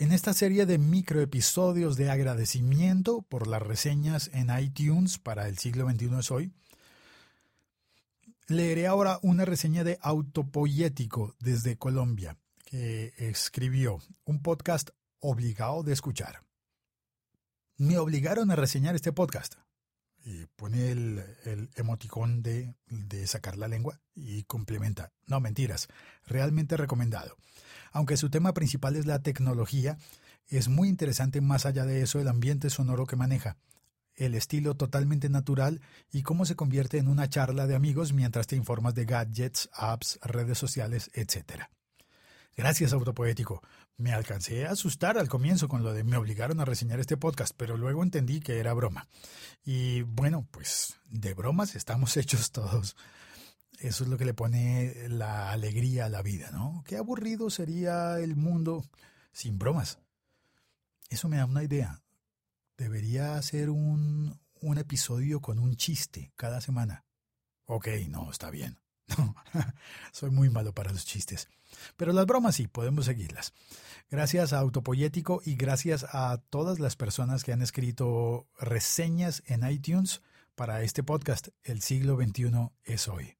En esta serie de microepisodios de agradecimiento por las reseñas en iTunes para el siglo XXI es hoy, leeré ahora una reseña de Autopoyético desde Colombia, que escribió un podcast obligado de escuchar. Me obligaron a reseñar este podcast y pone el, emoticón de, de, sacar la lengua y complementa. No, mentiras, realmente recomendado. Aunque su tema principal es la tecnología, es muy interesante más allá de eso el ambiente sonoro que maneja, el estilo totalmente natural y cómo se convierte en una charla de amigos mientras te informas de gadgets, apps, redes sociales, etc. Gracias, Autopoético. Me alcancé a asustar al comienzo con lo de me obligaron a reseñar este podcast, pero luego entendí que era broma. Y bueno, pues de bromas estamos hechos todos. Eso es lo que le pone la alegría a la vida, ¿no? Qué aburrido sería el mundo sin bromas. Eso me da una idea. Debería hacer un, un episodio con un chiste cada semana. Ok, no, está bien. Soy muy malo para los chistes. Pero las bromas sí, podemos seguirlas. Gracias a Autopoyético y gracias a todas las personas que han escrito reseñas en iTunes para este podcast, El siglo XXI es hoy.